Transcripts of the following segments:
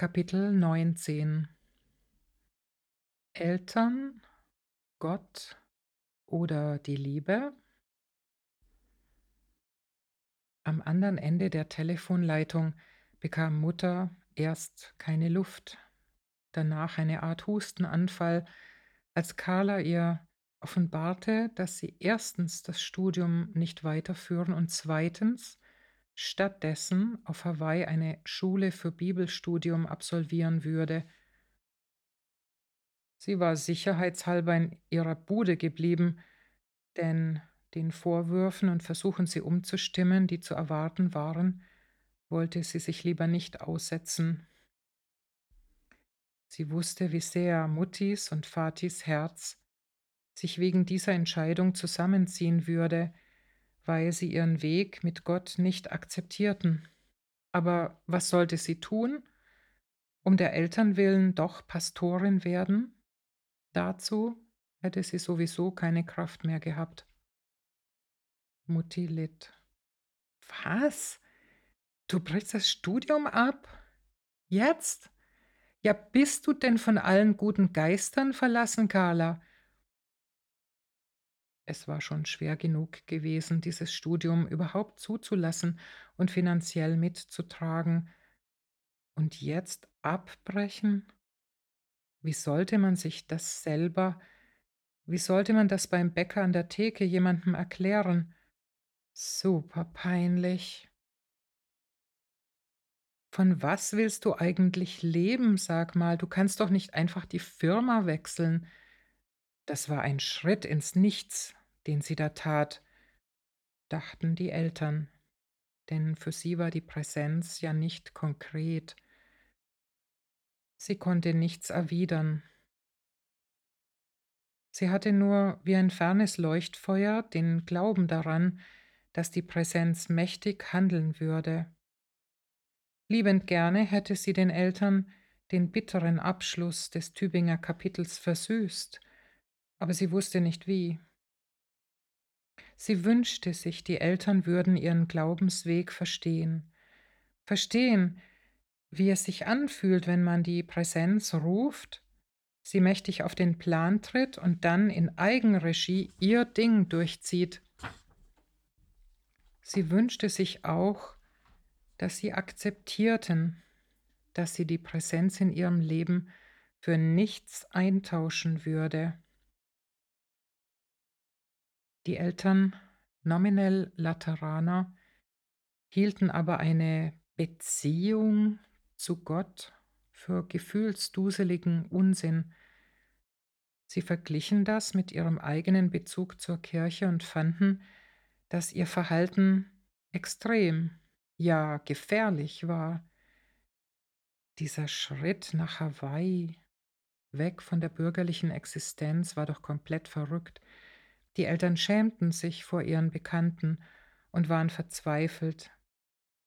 Kapitel 19 Eltern, Gott oder die Liebe? Am anderen Ende der Telefonleitung bekam Mutter erst keine Luft, danach eine Art Hustenanfall, als Carla ihr offenbarte, dass sie erstens das Studium nicht weiterführen und zweitens stattdessen auf Hawaii eine Schule für Bibelstudium absolvieren würde. Sie war sicherheitshalber in ihrer Bude geblieben, denn den Vorwürfen und Versuchen, sie umzustimmen, die zu erwarten waren, wollte sie sich lieber nicht aussetzen. Sie wusste, wie sehr Muttis und Vatis Herz sich wegen dieser Entscheidung zusammenziehen würde, weil sie ihren Weg mit Gott nicht akzeptierten. Aber was sollte sie tun? Um der Eltern willen doch Pastorin werden? Dazu hätte sie sowieso keine Kraft mehr gehabt. Mutti litt. Was? Du brichst das Studium ab? Jetzt? Ja, bist du denn von allen guten Geistern verlassen, Carla? Es war schon schwer genug gewesen, dieses Studium überhaupt zuzulassen und finanziell mitzutragen. Und jetzt abbrechen? Wie sollte man sich das selber, wie sollte man das beim Bäcker an der Theke jemandem erklären? Super peinlich. Von was willst du eigentlich leben, sag mal? Du kannst doch nicht einfach die Firma wechseln. Das war ein Schritt ins Nichts, den sie da tat, dachten die Eltern, denn für sie war die Präsenz ja nicht konkret. Sie konnte nichts erwidern. Sie hatte nur wie ein fernes Leuchtfeuer den Glauben daran, dass die Präsenz mächtig handeln würde. Liebend gerne hätte sie den Eltern den bitteren Abschluss des Tübinger Kapitels versüßt, aber sie wusste nicht wie. Sie wünschte sich, die Eltern würden ihren Glaubensweg verstehen. Verstehen, wie es sich anfühlt, wenn man die Präsenz ruft, sie mächtig auf den Plan tritt und dann in Eigenregie ihr Ding durchzieht. Sie wünschte sich auch, dass sie akzeptierten, dass sie die Präsenz in ihrem Leben für nichts eintauschen würde. Die Eltern, nominell Lateraner, hielten aber eine Beziehung zu Gott für gefühlsduseligen Unsinn. Sie verglichen das mit ihrem eigenen Bezug zur Kirche und fanden, dass ihr Verhalten extrem, ja gefährlich war. Dieser Schritt nach Hawaii, weg von der bürgerlichen Existenz, war doch komplett verrückt. Die Eltern schämten sich vor ihren Bekannten und waren verzweifelt,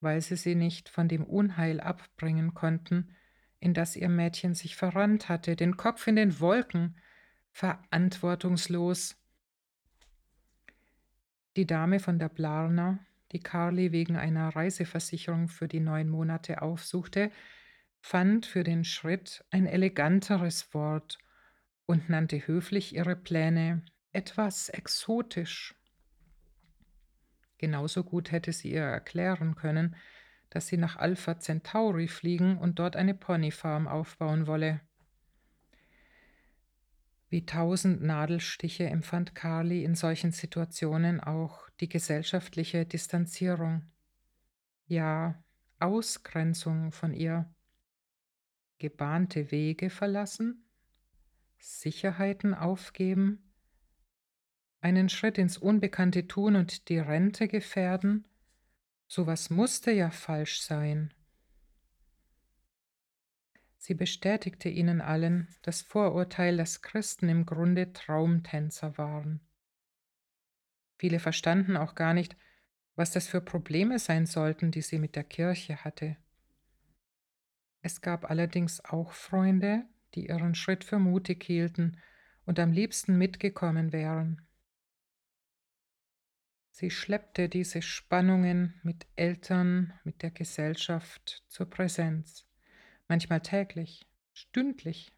weil sie sie nicht von dem Unheil abbringen konnten, in das ihr Mädchen sich verrannt hatte, den Kopf in den Wolken, verantwortungslos. Die Dame von der Blarner, die Carly wegen einer Reiseversicherung für die neun Monate aufsuchte, fand für den Schritt ein eleganteres Wort und nannte höflich ihre Pläne etwas exotisch. Genauso gut hätte sie ihr erklären können, dass sie nach Alpha Centauri fliegen und dort eine Ponyfarm aufbauen wolle. Wie tausend Nadelstiche empfand Carly in solchen Situationen auch die gesellschaftliche Distanzierung, ja Ausgrenzung von ihr. Gebahnte Wege verlassen, Sicherheiten aufgeben, einen Schritt ins Unbekannte tun und die Rente gefährden, sowas musste ja falsch sein. Sie bestätigte ihnen allen das Vorurteil, dass Christen im Grunde Traumtänzer waren. Viele verstanden auch gar nicht, was das für Probleme sein sollten, die sie mit der Kirche hatte. Es gab allerdings auch Freunde, die ihren Schritt für mutig hielten und am liebsten mitgekommen wären. Sie schleppte diese Spannungen mit Eltern, mit der Gesellschaft zur Präsenz. manchmal täglich, stündlich.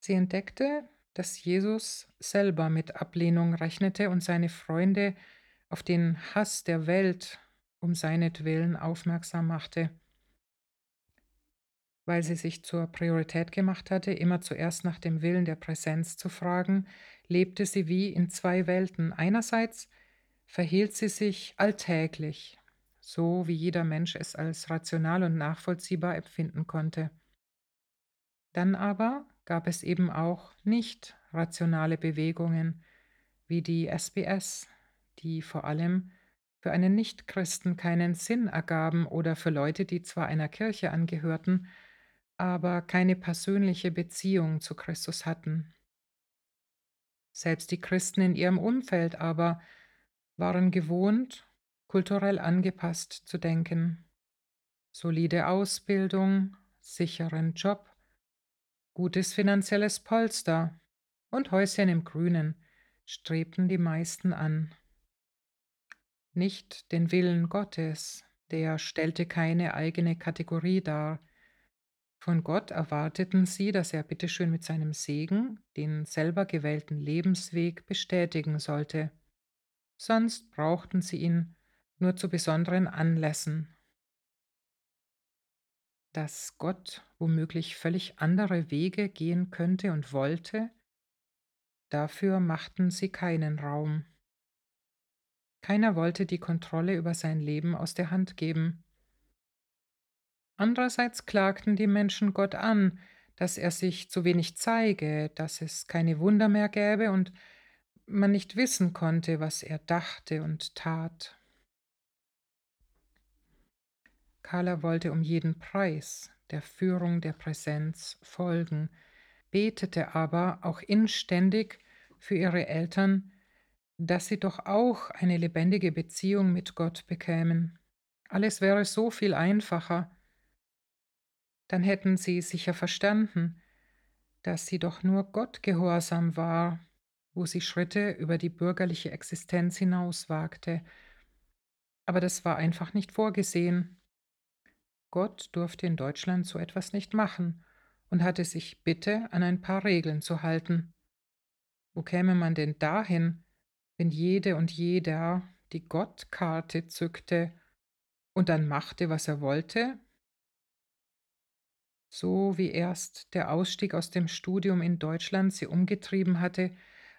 Sie entdeckte, dass Jesus selber mit Ablehnung rechnete und seine Freunde auf den Hass der Welt um seinetwillen aufmerksam machte. Weil sie sich zur Priorität gemacht hatte, immer zuerst nach dem Willen der Präsenz zu fragen, lebte sie wie in zwei Welten. Einerseits verhielt sie sich alltäglich, so wie jeder Mensch es als rational und nachvollziehbar empfinden konnte. Dann aber gab es eben auch nicht rationale Bewegungen wie die SBS, die vor allem für einen Nichtchristen keinen Sinn ergaben oder für Leute, die zwar einer Kirche angehörten, aber keine persönliche Beziehung zu Christus hatten. Selbst die Christen in ihrem Umfeld aber waren gewohnt, kulturell angepasst zu denken. Solide Ausbildung, sicheren Job, Gutes finanzielles Polster und Häuschen im Grünen strebten die meisten an. Nicht den Willen Gottes, der stellte keine eigene Kategorie dar. Von Gott erwarteten sie, dass er bitteschön mit seinem Segen den selber gewählten Lebensweg bestätigen sollte. Sonst brauchten sie ihn nur zu besonderen Anlässen dass Gott womöglich völlig andere Wege gehen könnte und wollte, dafür machten sie keinen Raum. Keiner wollte die Kontrolle über sein Leben aus der Hand geben. Andererseits klagten die Menschen Gott an, dass er sich zu wenig zeige, dass es keine Wunder mehr gäbe und man nicht wissen konnte, was er dachte und tat. Carla wollte um jeden Preis der Führung der Präsenz folgen, betete aber auch inständig für ihre Eltern, dass sie doch auch eine lebendige Beziehung mit Gott bekämen. Alles wäre so viel einfacher. Dann hätten sie sicher verstanden, dass sie doch nur Gott gehorsam war, wo sie Schritte über die bürgerliche Existenz hinaus wagte. Aber das war einfach nicht vorgesehen. Gott durfte in Deutschland so etwas nicht machen und hatte sich bitte an ein paar Regeln zu halten. Wo käme man denn dahin, wenn jede und jeder die Gottkarte zückte und dann machte, was er wollte? So wie erst der Ausstieg aus dem Studium in Deutschland sie umgetrieben hatte,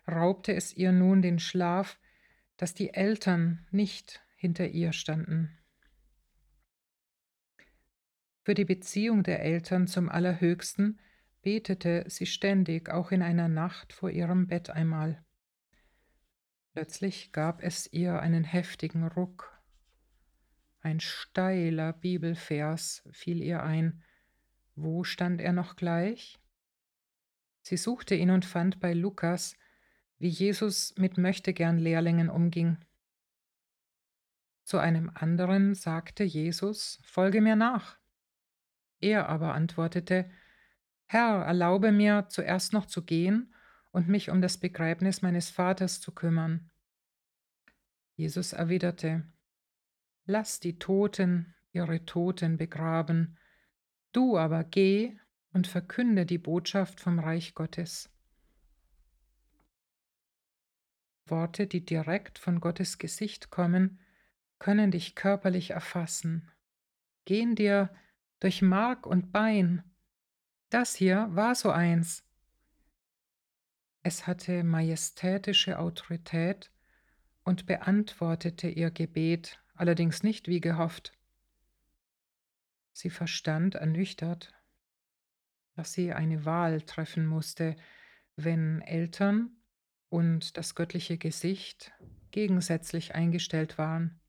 raubte es ihr nun den Schlaf, dass die Eltern nicht hinter ihr standen. Für die Beziehung der Eltern zum Allerhöchsten betete sie ständig, auch in einer Nacht vor ihrem Bett einmal. Plötzlich gab es ihr einen heftigen Ruck. Ein steiler Bibelvers fiel ihr ein. Wo stand er noch gleich? Sie suchte ihn und fand bei Lukas, wie Jesus mit möchtegern Lehrlingen umging. Zu einem anderen sagte Jesus, Folge mir nach. Er aber antwortete, Herr, erlaube mir zuerst noch zu gehen und mich um das Begräbnis meines Vaters zu kümmern. Jesus erwiderte, Lass die Toten ihre Toten begraben, du aber geh und verkünde die Botschaft vom Reich Gottes. Worte, die direkt von Gottes Gesicht kommen, können dich körperlich erfassen, gehen dir durch Mark und Bein. Das hier war so eins. Es hatte majestätische Autorität und beantwortete ihr Gebet, allerdings nicht wie gehofft. Sie verstand ernüchtert, dass sie eine Wahl treffen musste, wenn Eltern und das göttliche Gesicht gegensätzlich eingestellt waren.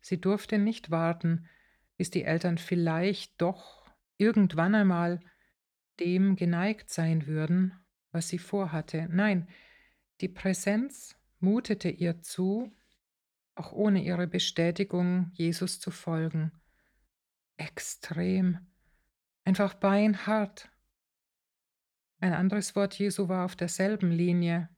Sie durfte nicht warten, bis die Eltern vielleicht doch irgendwann einmal dem geneigt sein würden, was sie vorhatte. Nein, die Präsenz mutete ihr zu, auch ohne ihre Bestätigung Jesus zu folgen. Extrem, einfach beinhart. Ein anderes Wort Jesu war auf derselben Linie.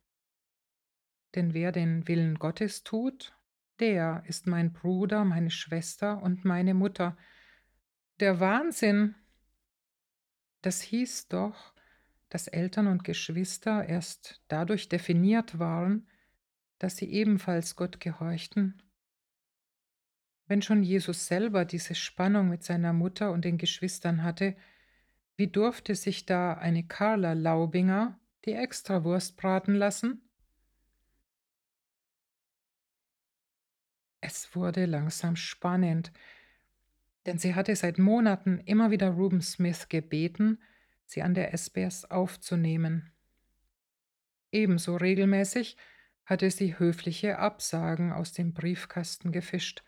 Denn wer den Willen Gottes tut, der ist mein Bruder, meine Schwester und meine Mutter. Der Wahnsinn! Das hieß doch, dass Eltern und Geschwister erst dadurch definiert waren, dass sie ebenfalls Gott gehorchten. Wenn schon Jesus selber diese Spannung mit seiner Mutter und den Geschwistern hatte, wie durfte sich da eine Carla Laubinger die Extrawurst braten lassen? Es wurde langsam spannend, denn sie hatte seit Monaten immer wieder Ruben Smith gebeten, sie an der SBS aufzunehmen. Ebenso regelmäßig hatte sie höfliche Absagen aus dem Briefkasten gefischt.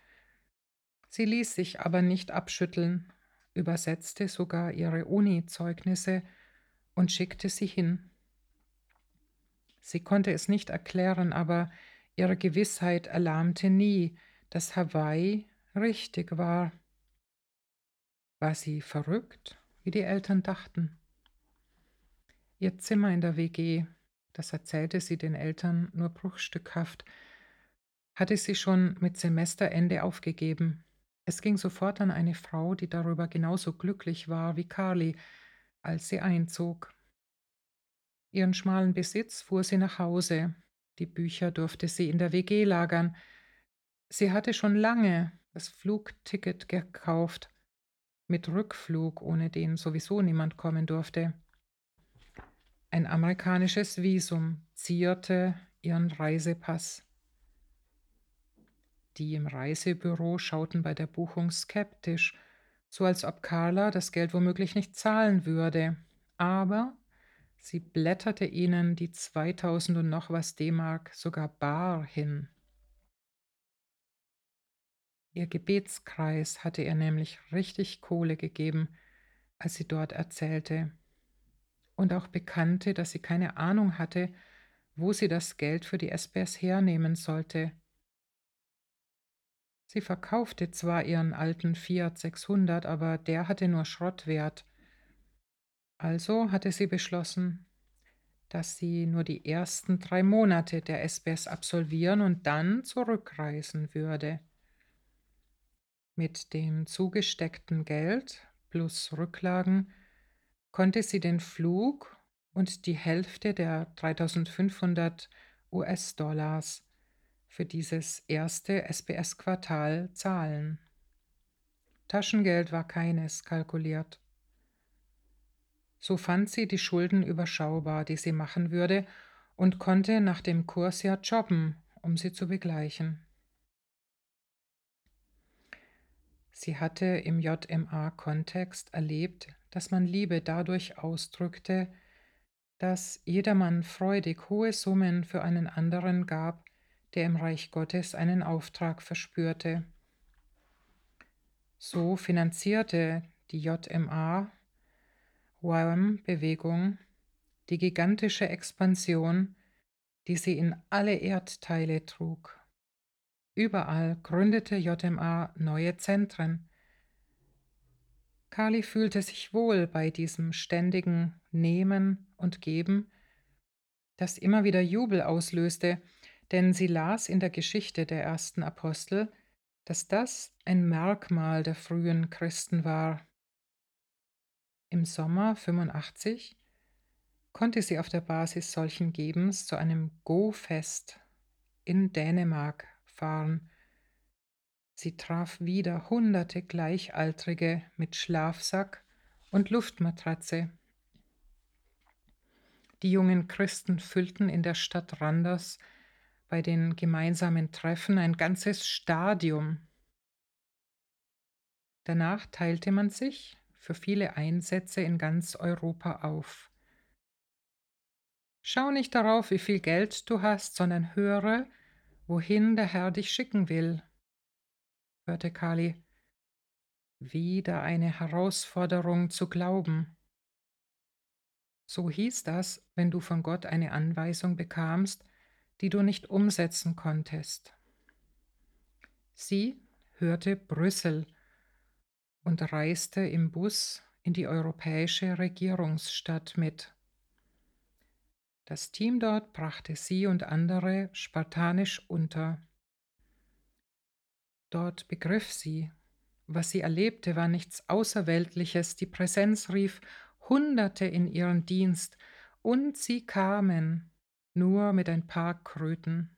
Sie ließ sich aber nicht abschütteln, übersetzte sogar ihre Uni-Zeugnisse und schickte sie hin. Sie konnte es nicht erklären, aber ihre Gewissheit erlahmte nie, dass Hawaii richtig war. War sie verrückt, wie die Eltern dachten? Ihr Zimmer in der WG, das erzählte sie den Eltern nur bruchstückhaft, hatte sie schon mit Semesterende aufgegeben. Es ging sofort an eine Frau, die darüber genauso glücklich war wie Carly, als sie einzog. Ihren schmalen Besitz fuhr sie nach Hause, die Bücher durfte sie in der WG lagern. Sie hatte schon lange das Flugticket gekauft, mit Rückflug, ohne den sowieso niemand kommen durfte. Ein amerikanisches Visum zierte ihren Reisepass. Die im Reisebüro schauten bei der Buchung skeptisch, so als ob Carla das Geld womöglich nicht zahlen würde. Aber sie blätterte ihnen die 2000 und noch was D-Mark sogar bar hin. Ihr Gebetskreis hatte ihr nämlich richtig Kohle gegeben, als sie dort erzählte. Und auch bekannte, dass sie keine Ahnung hatte, wo sie das Geld für die SBS hernehmen sollte. Sie verkaufte zwar ihren alten Fiat 600, aber der hatte nur Schrottwert. Also hatte sie beschlossen, dass sie nur die ersten drei Monate der SBS absolvieren und dann zurückreisen würde. Mit dem zugesteckten Geld plus Rücklagen konnte sie den Flug und die Hälfte der 3500 US-Dollars für dieses erste SBS-Quartal zahlen. Taschengeld war keines kalkuliert. So fand sie die Schulden überschaubar, die sie machen würde, und konnte nach dem Kursjahr jobben, um sie zu begleichen. Sie hatte im JMA-Kontext erlebt, dass man Liebe dadurch ausdrückte, dass jedermann freudig hohe Summen für einen anderen gab, der im Reich Gottes einen Auftrag verspürte. So finanzierte die JMA WAM-Bewegung die gigantische Expansion, die sie in alle Erdteile trug. Überall gründete JMA neue Zentren. Kali fühlte sich wohl bei diesem ständigen Nehmen und Geben, das immer wieder Jubel auslöste, denn sie las in der Geschichte der ersten Apostel, dass das ein Merkmal der frühen Christen war. Im Sommer 85 konnte sie auf der Basis solchen Gebens zu einem Go-Fest in Dänemark fahren. Sie traf wieder hunderte Gleichaltrige mit Schlafsack und Luftmatratze. Die jungen Christen füllten in der Stadt Randers bei den gemeinsamen Treffen ein ganzes Stadium. Danach teilte man sich für viele Einsätze in ganz Europa auf. Schau nicht darauf, wie viel Geld du hast, sondern höre, wohin der Herr dich schicken will, hörte Kali. Wieder eine Herausforderung zu glauben. So hieß das, wenn du von Gott eine Anweisung bekamst, die du nicht umsetzen konntest. Sie hörte Brüssel und reiste im Bus in die europäische Regierungsstadt mit. Das Team dort brachte sie und andere spartanisch unter. Dort begriff sie, was sie erlebte, war nichts Außerweltliches. Die Präsenz rief Hunderte in ihren Dienst, und sie kamen nur mit ein paar Kröten.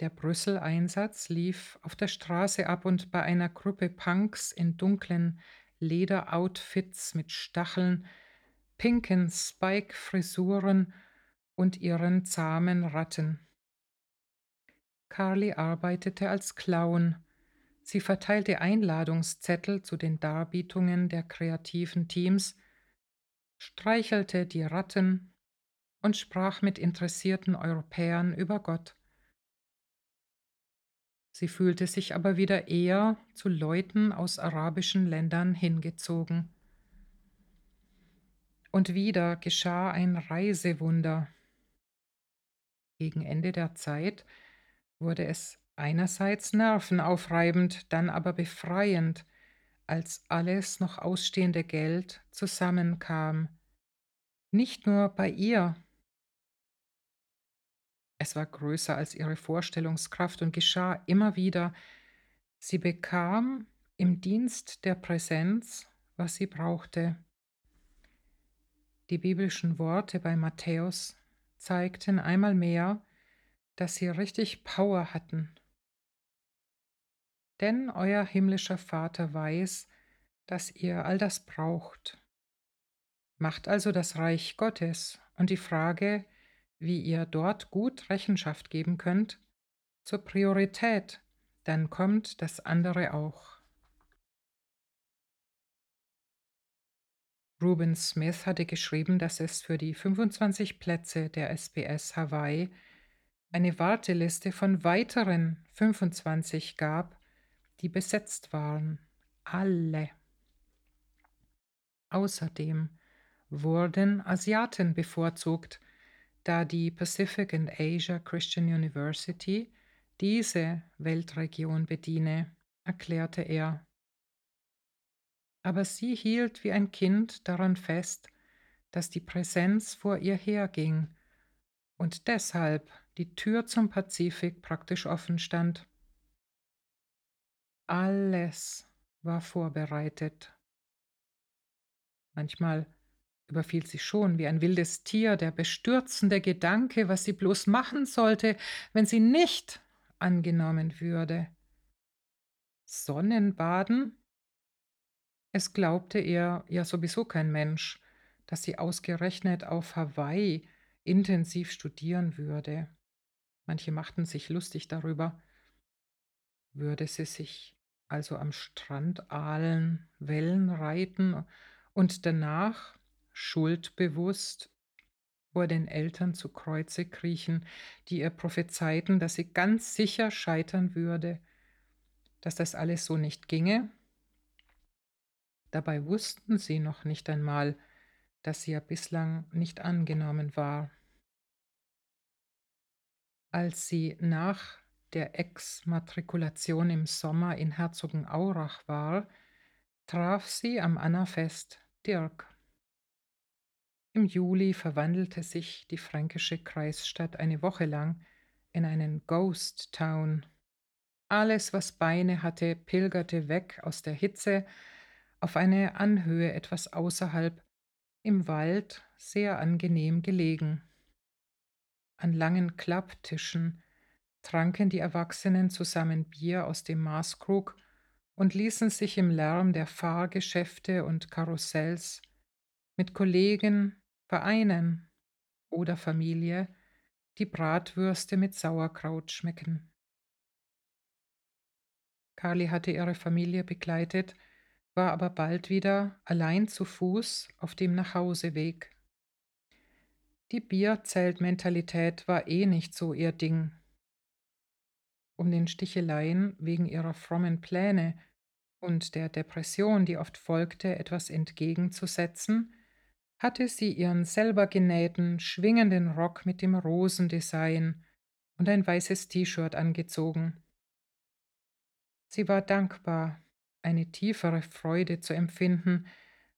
Der Brüssel-Einsatz lief auf der Straße ab und bei einer Gruppe Punks in dunklen Lederoutfits mit Stacheln, pinken Spike-Frisuren und ihren zahmen Ratten. Carly arbeitete als Clown. Sie verteilte Einladungszettel zu den Darbietungen der kreativen Teams, streichelte die Ratten und sprach mit interessierten Europäern über Gott. Sie fühlte sich aber wieder eher zu Leuten aus arabischen Ländern hingezogen. Und wieder geschah ein Reisewunder. Gegen Ende der Zeit wurde es einerseits nervenaufreibend, dann aber befreiend, als alles noch ausstehende Geld zusammenkam. Nicht nur bei ihr. Es war größer als ihre Vorstellungskraft und geschah immer wieder. Sie bekam im Dienst der Präsenz, was sie brauchte. Die biblischen Worte bei Matthäus zeigten einmal mehr, dass sie richtig Power hatten. Denn euer himmlischer Vater weiß, dass ihr all das braucht. Macht also das Reich Gottes und die Frage, wie ihr dort gut Rechenschaft geben könnt, zur Priorität, dann kommt das andere auch. Ruben Smith hatte geschrieben, dass es für die 25 Plätze der SBS Hawaii eine Warteliste von weiteren 25 gab, die besetzt waren. Alle. Außerdem wurden Asiaten bevorzugt, da die Pacific and Asia Christian University diese Weltregion bediene, erklärte er aber sie hielt wie ein Kind daran fest, dass die Präsenz vor ihr herging und deshalb die Tür zum Pazifik praktisch offen stand. Alles war vorbereitet. Manchmal überfiel sie schon wie ein wildes Tier der bestürzende Gedanke, was sie bloß machen sollte, wenn sie nicht angenommen würde. Sonnenbaden? Es glaubte ihr ja sowieso kein Mensch, dass sie ausgerechnet auf Hawaii intensiv studieren würde. Manche machten sich lustig darüber. Würde sie sich also am Strand ahlen, Wellen reiten und danach, schuldbewusst, vor den Eltern zu Kreuze kriechen, die ihr prophezeiten, dass sie ganz sicher scheitern würde, dass das alles so nicht ginge Dabei wussten sie noch nicht einmal, dass sie ja bislang nicht angenommen war. Als sie nach der Exmatrikulation im Sommer in Herzogenaurach war, traf sie am Annafest Dirk. Im Juli verwandelte sich die fränkische Kreisstadt eine Woche lang in einen Ghost Town. Alles, was Beine hatte, pilgerte weg aus der Hitze auf eine Anhöhe etwas außerhalb, im Wald sehr angenehm gelegen. An langen Klapptischen tranken die Erwachsenen zusammen Bier aus dem Maßkrug und ließen sich im Lärm der Fahrgeschäfte und Karussells mit Kollegen, Vereinen oder Familie die Bratwürste mit Sauerkraut schmecken. Kali hatte ihre Familie begleitet, war aber bald wieder allein zu Fuß auf dem Nachhauseweg. Die Bierzeltmentalität war eh nicht so ihr Ding. Um den Sticheleien wegen ihrer frommen Pläne und der Depression, die oft folgte, etwas entgegenzusetzen, hatte sie ihren selber genähten, schwingenden Rock mit dem Rosendesign und ein weißes T-Shirt angezogen. Sie war dankbar, eine tiefere Freude zu empfinden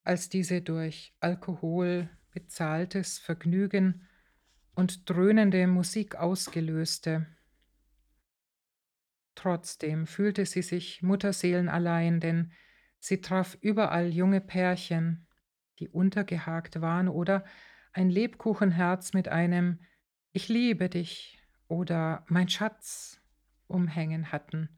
als diese durch Alkohol bezahltes Vergnügen und dröhnende Musik ausgelöste. Trotzdem fühlte sie sich mutterseelenallein, denn sie traf überall junge Pärchen, die untergehakt waren oder ein Lebkuchenherz mit einem Ich liebe dich oder Mein Schatz umhängen hatten.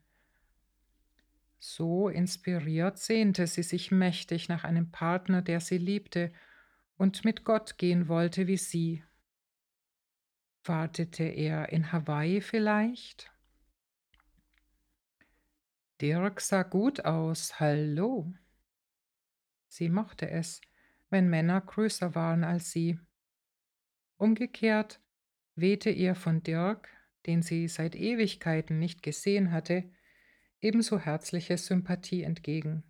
So inspiriert sehnte sie sich mächtig nach einem Partner, der sie liebte und mit Gott gehen wollte wie sie. Wartete er in Hawaii vielleicht? Dirk sah gut aus, hallo. Sie mochte es, wenn Männer größer waren als sie. Umgekehrt wehte ihr von Dirk, den sie seit Ewigkeiten nicht gesehen hatte, ebenso herzliche Sympathie entgegen.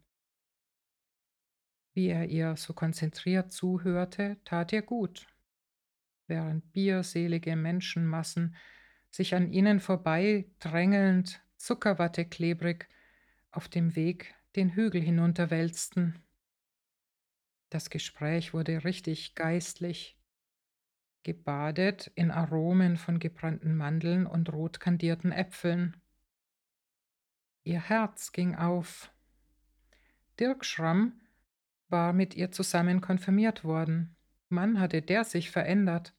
Wie er ihr so konzentriert zuhörte, tat ihr gut, während bierselige Menschenmassen sich an ihnen vorbei drängelnd, zuckerwatteklebrig auf dem Weg den Hügel hinunterwälzten. Das Gespräch wurde richtig geistlich, gebadet in Aromen von gebrannten Mandeln und rot kandierten Äpfeln. Ihr Herz ging auf. Dirk Schramm war mit ihr zusammen konfirmiert worden. Mann hatte der sich verändert.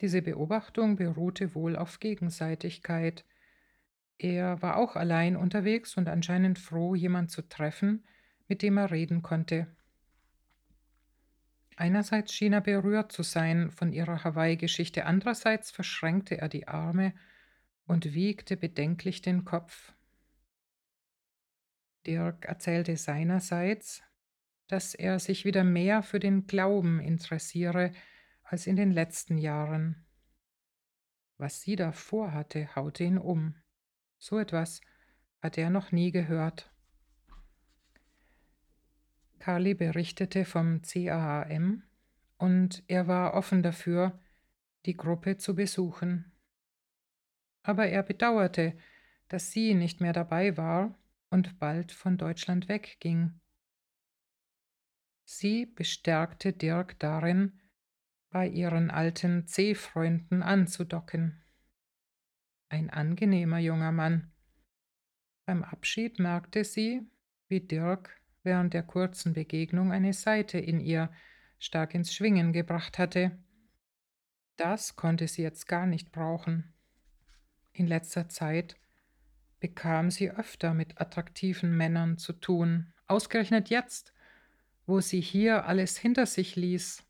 Diese Beobachtung beruhte wohl auf Gegenseitigkeit. Er war auch allein unterwegs und anscheinend froh, jemand zu treffen, mit dem er reden konnte. Einerseits schien er berührt zu sein von ihrer Hawaii-Geschichte, andererseits verschränkte er die Arme und wiegte bedenklich den Kopf. Dirk erzählte seinerseits, dass er sich wieder mehr für den Glauben interessiere als in den letzten Jahren. Was sie da vorhatte, haute ihn um. So etwas hatte er noch nie gehört. Kali berichtete vom CAAM und er war offen dafür, die Gruppe zu besuchen. Aber er bedauerte, dass sie nicht mehr dabei war und bald von Deutschland wegging. Sie bestärkte Dirk darin, bei ihren alten C-Freunden anzudocken. Ein angenehmer junger Mann. Beim Abschied merkte sie, wie Dirk während der kurzen Begegnung eine Seite in ihr stark ins Schwingen gebracht hatte. Das konnte sie jetzt gar nicht brauchen. In letzter Zeit bekam sie öfter mit attraktiven Männern zu tun, ausgerechnet jetzt, wo sie hier alles hinter sich ließ.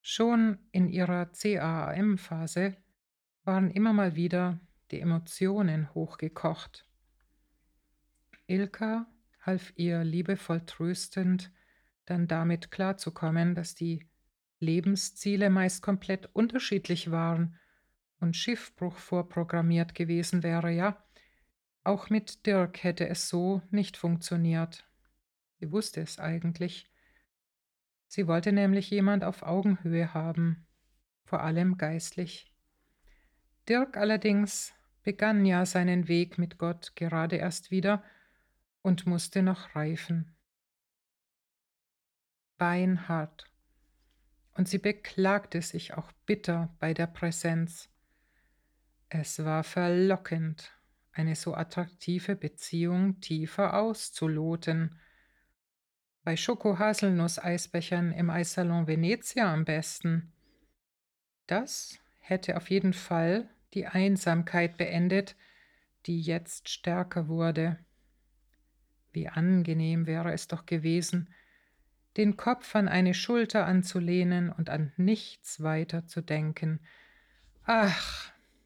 Schon in ihrer CAAM-Phase waren immer mal wieder die Emotionen hochgekocht. Ilka half ihr liebevoll tröstend, dann damit klarzukommen, dass die Lebensziele meist komplett unterschiedlich waren und Schiffbruch vorprogrammiert gewesen wäre, ja. Auch mit Dirk hätte es so nicht funktioniert. Sie wusste es eigentlich. Sie wollte nämlich jemand auf Augenhöhe haben, vor allem geistlich. Dirk allerdings begann ja seinen Weg mit Gott gerade erst wieder und musste noch reifen. Beinhart. Und sie beklagte sich auch bitter bei der Präsenz. Es war verlockend, eine so attraktive Beziehung tiefer auszuloten. Bei Schoko-Haselnuss-Eisbechern im Eissalon Venezia am besten. Das hätte auf jeden Fall die Einsamkeit beendet, die jetzt stärker wurde. Wie angenehm wäre es doch gewesen, den Kopf an eine Schulter anzulehnen und an nichts weiter zu denken. Ach,